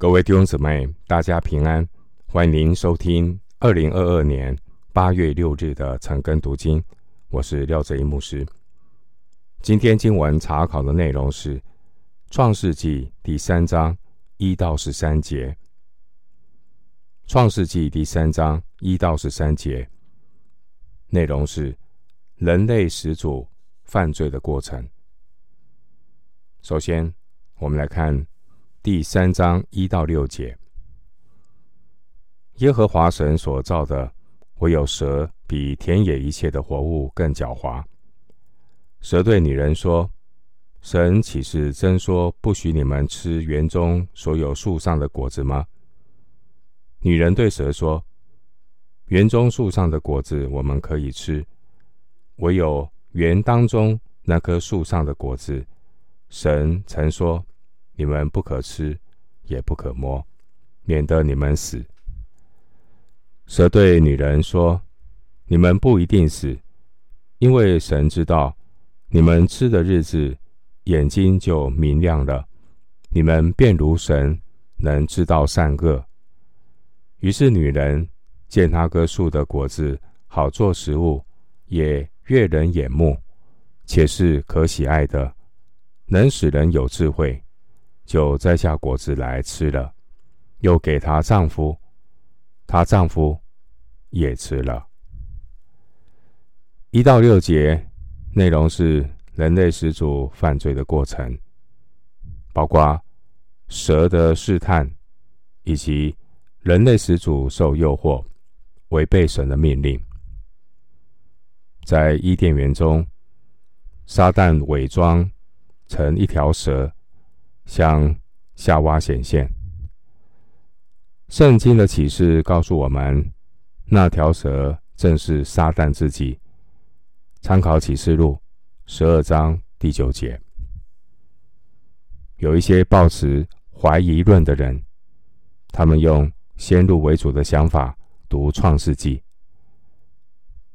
各位弟兄姊妹，大家平安！欢迎您收听二零二二年八月六日的晨更读经，我是廖哲一牧师。今天经文查考的内容是《创世纪》第三章一到十三节，《创世纪》第三章一到十三节内容是人类始祖犯罪的过程。首先，我们来看。第三章一到六节，耶和华神所造的，唯有蛇比田野一切的活物更狡猾。蛇对女人说：“神岂是真说不许你们吃园中所有树上的果子吗？”女人对蛇说：“园中树上的果子我们可以吃，唯有园当中那棵树上的果子，神曾说。”你们不可吃，也不可摸，免得你们死。蛇对女人说：“你们不一定死，因为神知道你们吃的日子，眼睛就明亮了，你们便如神，能知道善恶。”于是女人见那棵树的果子好做食物，也悦人眼目，且是可喜爱的，能使人有智慧。就摘下果子来吃了，又给她丈夫，她丈夫也吃了。一到六节内容是人类始祖犯罪的过程，包括蛇的试探，以及人类始祖受诱惑，违背神的命令。在伊甸园中，撒旦伪装成一条蛇。向夏娃显现。圣经的启示告诉我们，那条蛇正是撒旦自己。参考启示录十二章第九节。有一些抱持怀疑论的人，他们用先入为主的想法读创世纪。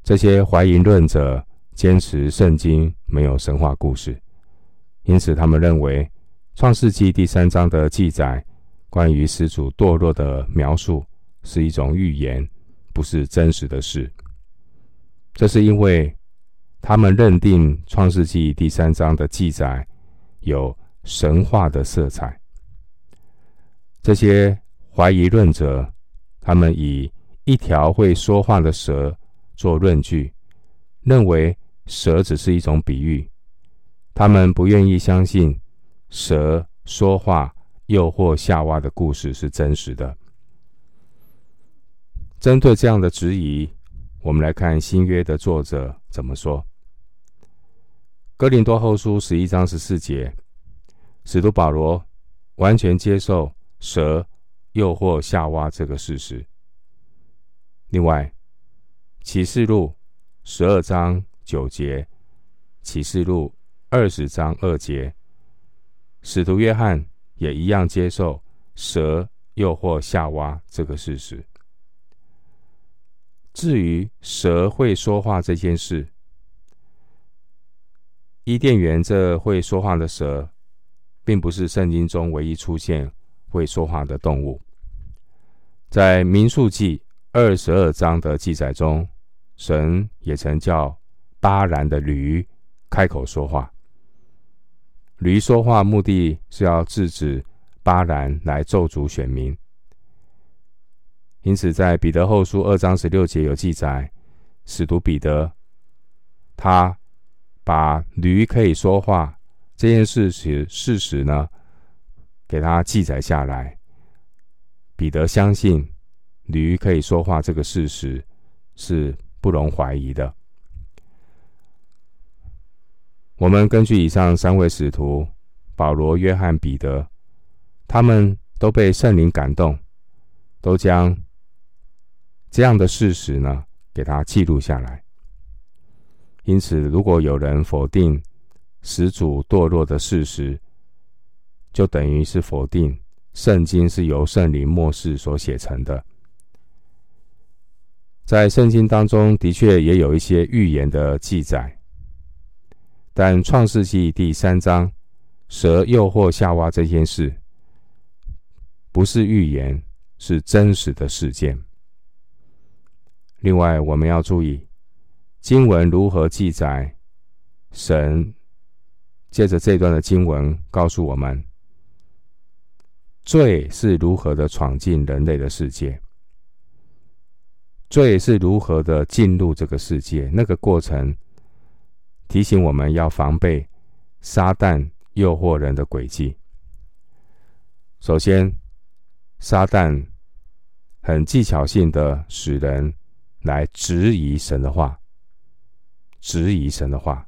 这些怀疑论者坚持圣经没有神话故事，因此他们认为。创世纪第三章的记载，关于始祖堕落的描述，是一种预言，不是真实的事。这是因为他们认定创世纪第三章的记载有神话的色彩。这些怀疑论者，他们以一条会说话的蛇做论据，认为蛇只是一种比喻，他们不愿意相信。蛇说话诱惑夏娃的故事是真实的。针对这样的质疑，我们来看新约的作者怎么说。哥林多后书十一章十四节，使徒保罗完全接受蛇诱惑夏娃这个事实。另外，启示录十二章九节，启示录二十章二节。使徒约翰也一样接受蛇诱惑夏娃这个事实。至于蛇会说话这件事，伊甸园这会说话的蛇，并不是圣经中唯一出现会说话的动物。在民数记二十二章的记载中，神也曾叫巴兰的驴开口说话。驴说话目的是要制止巴兰来咒诅选民，因此在彼得后书二章十六节有记载，使徒彼得他把驴可以说话这件事实事实呢，给他记载下来。彼得相信驴可以说话这个事实是不容怀疑的。我们根据以上三位使徒保罗、约翰、彼得，他们都被圣灵感动，都将这样的事实呢给他记录下来。因此，如果有人否定始祖堕落的事实，就等于是否定圣经是由圣灵默示所写成的。在圣经当中的确也有一些预言的记载。但创世纪第三章，蛇诱惑夏娃这件事，不是预言，是真实的事件。另外，我们要注意经文如何记载。神借着这段的经文告诉我们，罪是如何的闯进人类的世界，罪是如何的进入这个世界，那个过程提醒我们要防备撒旦诱惑人的诡计。首先，撒旦很技巧性的使人。来质疑神的话，质疑神的话。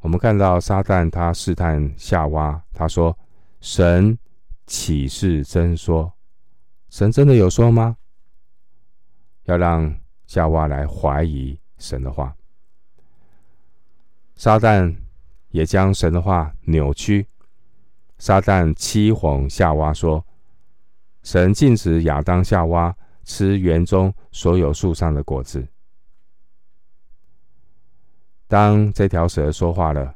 我们看到撒旦他试探夏娃，他说：“神岂是真说？神真的有说吗？”要让夏娃来怀疑神的话。撒旦也将神的话扭曲。撒旦欺哄夏娃说：“神禁止亚当夏娃。”吃园中所有树上的果子。当这条蛇说话了，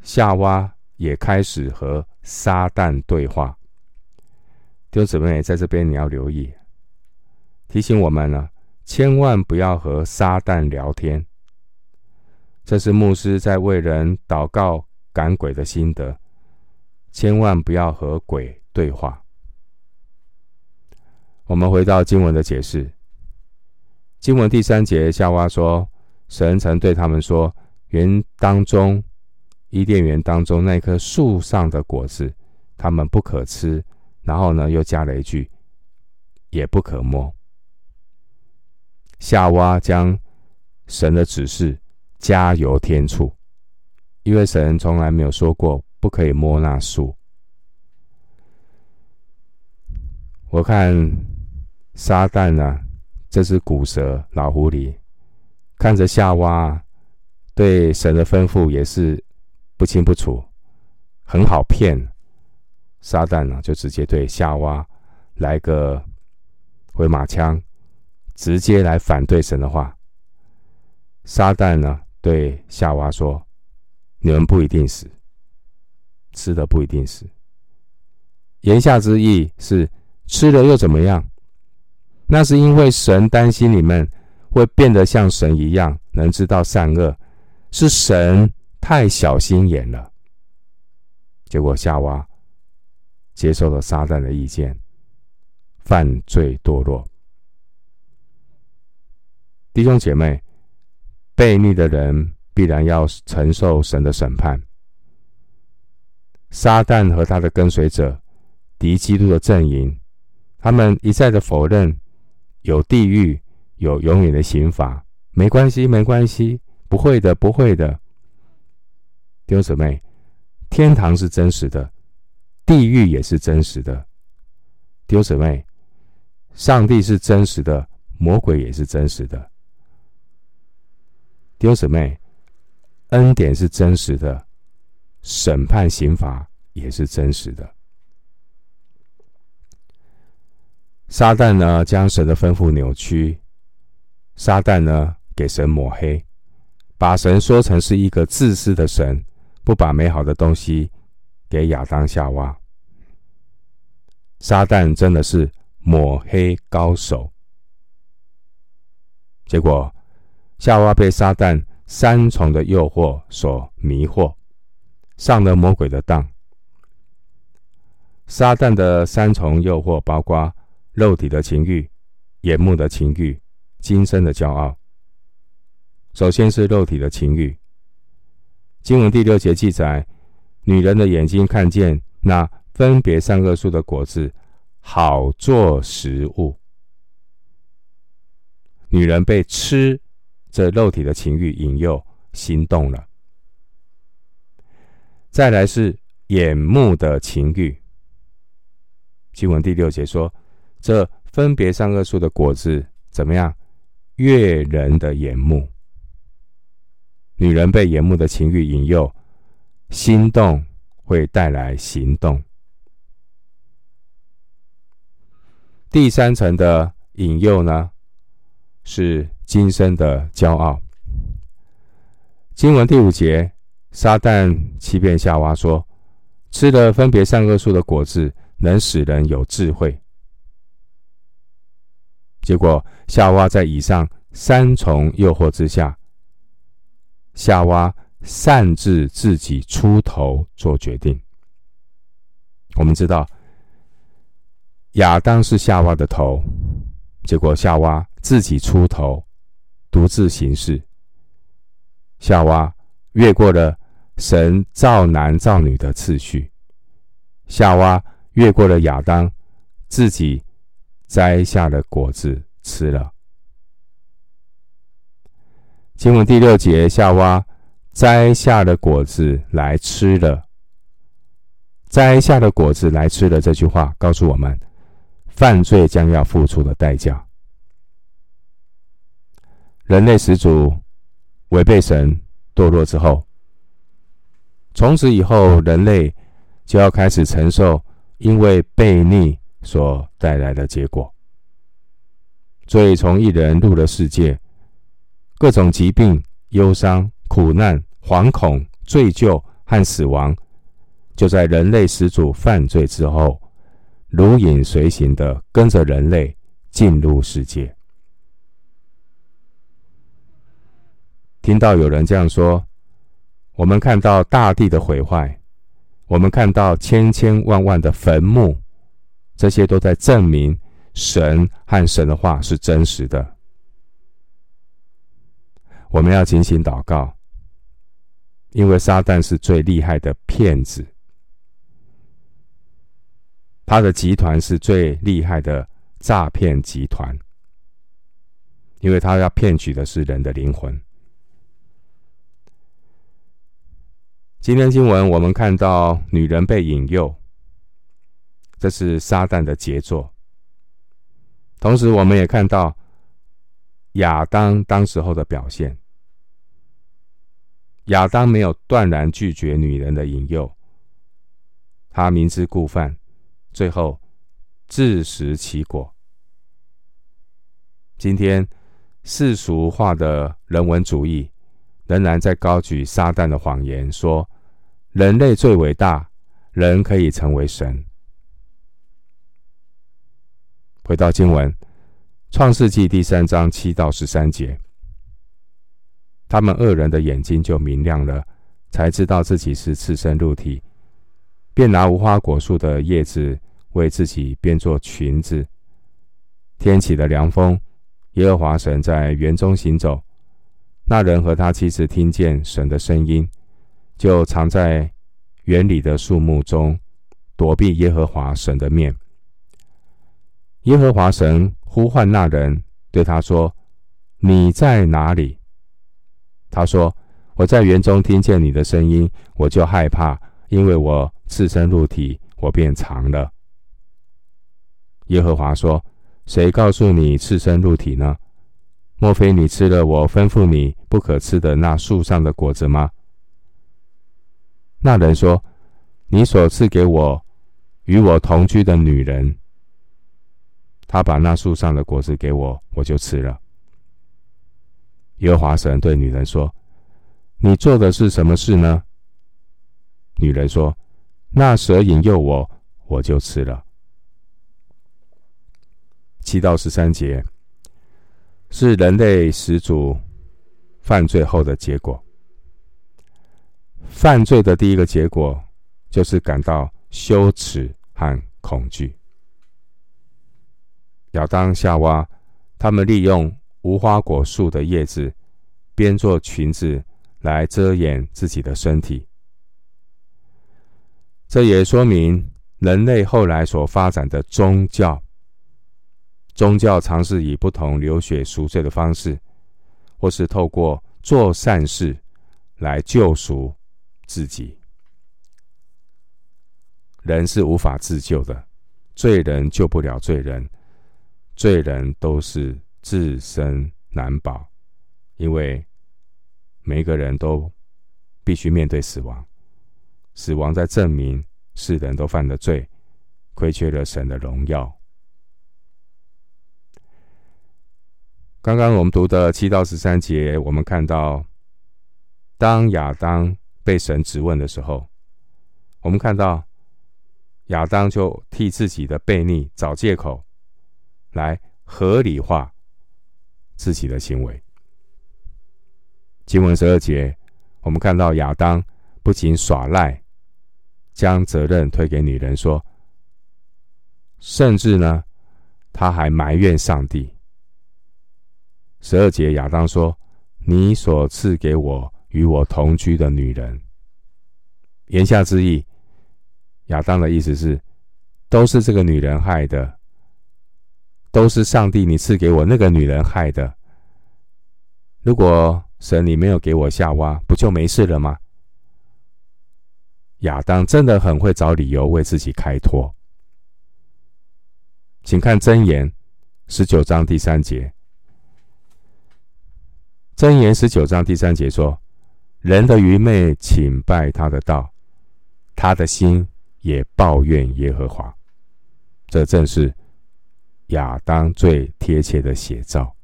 夏娃也开始和撒旦对话。弟兄姊妹，在这边你要留意，提醒我们呢，千万不要和撒旦聊天。这是牧师在为人祷告赶鬼的心得，千万不要和鬼对话。我们回到经文的解释。经文第三节，夏娃说：“神曾对他们说，园当中，伊甸园当中那棵树上的果子，他们不可吃。”然后呢，又加了一句：“也不可摸。”夏娃将神的指示加油添醋，因为神从来没有说过不可以摸那树。我看。撒旦啊，这只古蛇老狐狸，看着夏娃，对神的吩咐也是不清不楚，很好骗。撒旦呢，就直接对夏娃来个回马枪，直接来反对神的话。撒旦呢，对夏娃说：“你们不一定死，吃的不一定死。”言下之意是吃了又怎么样？那是因为神担心你们会变得像神一样，能知道善恶，是神太小心眼了。结果夏娃接受了撒旦的意见，犯罪堕落。弟兄姐妹，悖逆的人必然要承受神的审判。撒旦和他的跟随者，敌基督的阵营，他们一再的否认。有地狱，有永远的刑罚，没关系，没关系，不会的，不会的。弟兄姊妹，天堂是真实的，地狱也是真实的。弟兄姊妹，上帝是真实的，魔鬼也是真实的。弟兄姊妹，恩典是真实的，审判刑罚也是真实的。撒旦呢，将神的吩咐扭曲；撒旦呢，给神抹黑，把神说成是一个自私的神，不把美好的东西给亚当夏娃。撒旦真的是抹黑高手。结果，夏娃被撒旦三重的诱惑所迷惑，上了魔鬼的当。撒旦的三重诱惑包括。肉体的情欲、眼目的情欲、今生的骄傲。首先是肉体的情欲。经文第六节记载，女人的眼睛看见那分别善恶树的果子，好做食物。女人被吃这肉体的情欲引诱，心动了。再来是眼目的情欲。经文第六节说。这分别善恶树的果子怎么样？悦人的眼目。女人被眼目的情欲引诱，心动会带来行动。第三层的引诱呢，是今生的骄傲。经文第五节，撒旦欺骗夏娃说：“吃了分别善恶树的果子。”能使人有智慧。结果，夏娃在以上三重诱惑之下，夏娃擅自自己出头做决定。我们知道，亚当是夏娃的头，结果夏娃自己出头，独自行事。夏娃越过了神造男造女的次序，夏娃越过了亚当，自己摘下了果子吃了。经文第六节，夏娃摘下了果子来吃了。摘下的果子来吃的这句话，告诉我们，犯罪将要付出的代价。人类始祖违背神堕落之后，从此以后，人类就要开始承受因为悖逆所带来的结果。所以从一人入了世界，各种疾病、忧伤、苦难、惶恐、罪疚和死亡。就在人类始祖犯罪之后，如影随形的跟着人类进入世界。听到有人这样说，我们看到大地的毁坏，我们看到千千万万的坟墓，这些都在证明神和神的话是真实的。我们要警醒祷告，因为撒旦是最厉害的骗子。他的集团是最厉害的诈骗集团，因为他要骗取的是人的灵魂。今天经文我们看到女人被引诱，这是撒旦的杰作。同时，我们也看到亚当当时候的表现。亚当没有断然拒绝女人的引诱，他明知故犯。最后，自食其果。今天世俗化的人文主义仍然在高举撒旦的谎言，说人类最伟大，人可以成为神。回到经文，《创世纪》第三章七到十三节，他们二人的眼睛就明亮了，才知道自己是赤身露体。便拿无花果树的叶子为自己编做裙子。天起了凉风，耶和华神在园中行走。那人和他妻子听见神的声音，就藏在园里的树木中，躲避耶和华神的面。耶和华神呼唤那人，对他说：“你在哪里？”他说：“我在园中听见你的声音，我就害怕，因为我。”赤身露体，我便藏了。耶和华说：“谁告诉你赤身露体呢？莫非你吃了我吩咐你不可吃的那树上的果子吗？”那人说：“你所赐给我与我同居的女人，她把那树上的果子给我，我就吃了。”耶和华神对女人说：“你做的是什么事呢？”女人说。那蛇引诱我，我就吃了。七到十三节是人类始祖犯罪后的结果。犯罪的第一个结果就是感到羞耻和恐惧。亚当、夏娃他们利用无花果树的叶子编做裙子来遮掩自己的身体。这也说明人类后来所发展的宗教。宗教尝试以不同流血赎罪的方式，或是透过做善事来救赎自己。人是无法自救的，罪人救不了罪人，罪人都是自身难保，因为每个人都必须面对死亡。死亡在证明世人都犯了罪，亏缺了神的荣耀。刚刚我们读的七到十三节，我们看到，当亚当被神质问的时候，我们看到亚当就替自己的悖逆找借口，来合理化自己的行为。经文十二节，我们看到亚当不仅耍赖，将责任推给女人说，甚至呢，他还埋怨上帝。十二节，亚当说：“你所赐给我与我同居的女人。”言下之意，亚当的意思是，都是这个女人害的，都是上帝你赐给我那个女人害的。如果神你没有给我夏娃，不就没事了吗？亚当真的很会找理由为自己开脱。请看箴言十九章第三节。箴言十九章第三节说：“人的愚昧请拜他的道，他的心也抱怨耶和华。”这正是亚当最贴切的写照。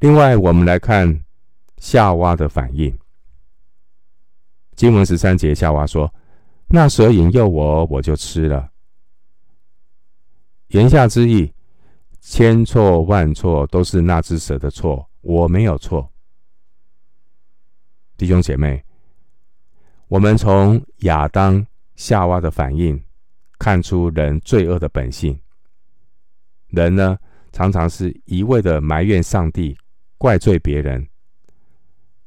另外，我们来看夏娃的反应。经文十三节，夏娃说：“那蛇引诱我，我就吃了。”言下之意。千错万错都是那只蛇的错，我没有错。弟兄姐妹，我们从亚当、夏娃的反应看出人罪恶的本性。人呢，常常是一味的埋怨上帝、怪罪别人，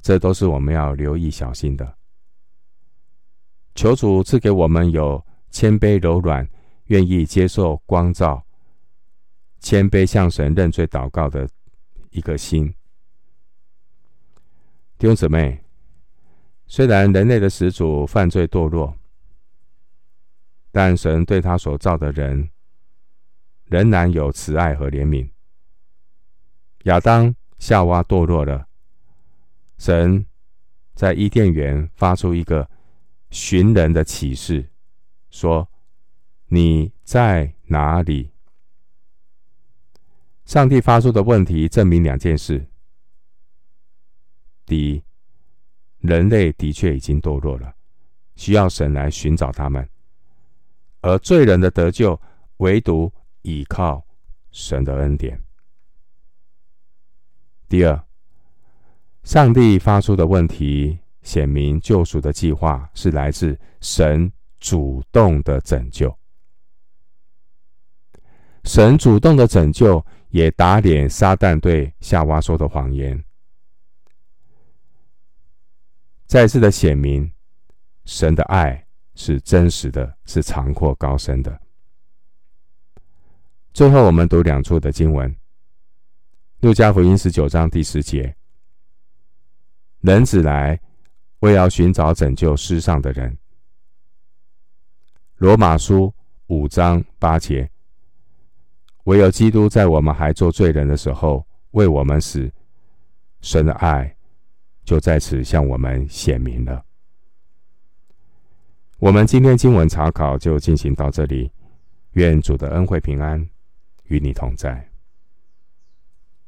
这都是我们要留意小心的。求主赐给我们有谦卑柔软、愿意接受光照。谦卑向神认罪祷告的一个心，弟兄姊妹，虽然人类的始祖犯罪堕落，但神对他所造的人仍然有慈爱和怜悯。亚当、夏娃堕落了，神在伊甸园发出一个寻人的启示，说：“你在哪里？”上帝发出的问题证明两件事：第一，人类的确已经堕落了，需要神来寻找他们；而罪人的得救，唯独倚靠神的恩典。第二，上帝发出的问题显明救赎的计划是来自神主动的拯救，神主动的拯救。也打脸撒旦对夏娃说的谎言，再次的显明神的爱是真实的，是长阔高深的。最后，我们读两处的经文：路加福音十九章第十节，人子来为要寻找拯救世上的人；罗马书五章八节。唯有基督在我们还做罪人的时候为我们死，神的爱就在此向我们显明了。我们今天经文查考就进行到这里，愿主的恩惠平安与你同在。